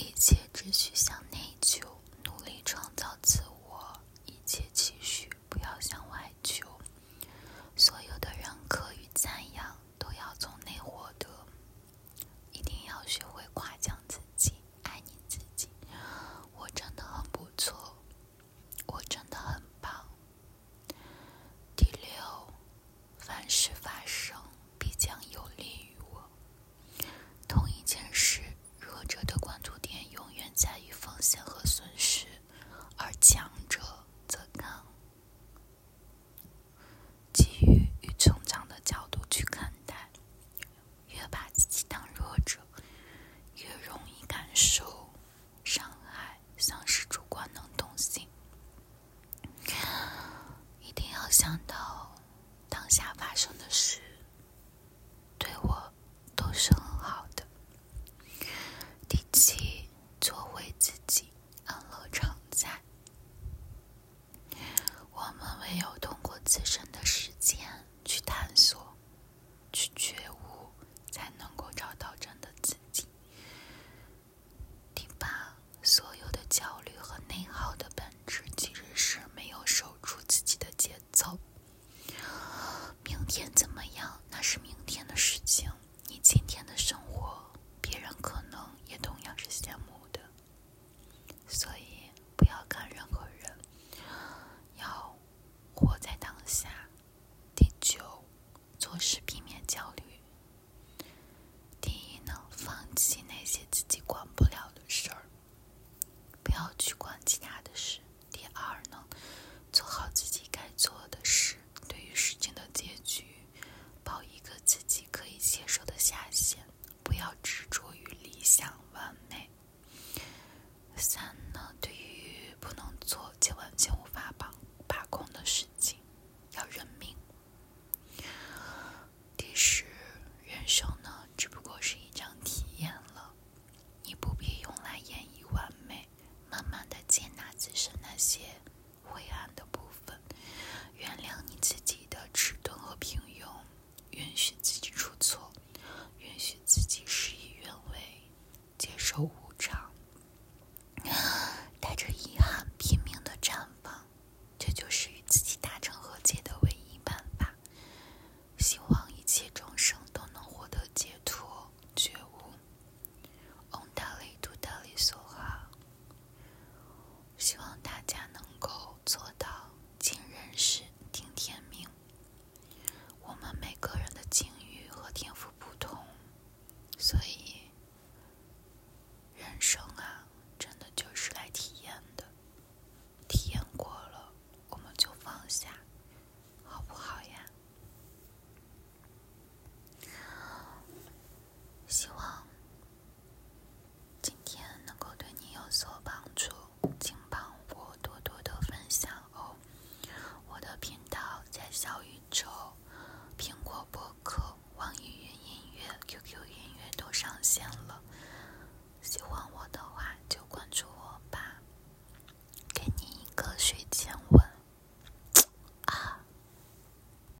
一切只需向内求，努力创造自我，一切去。还有我是避免焦虑。第一呢放弃那些自己管不了的事儿不要去管其他的事。第二呢做好自己该做的事对于事情的结局抱一个自己可以接受的下限不要执着于理想完美。三行。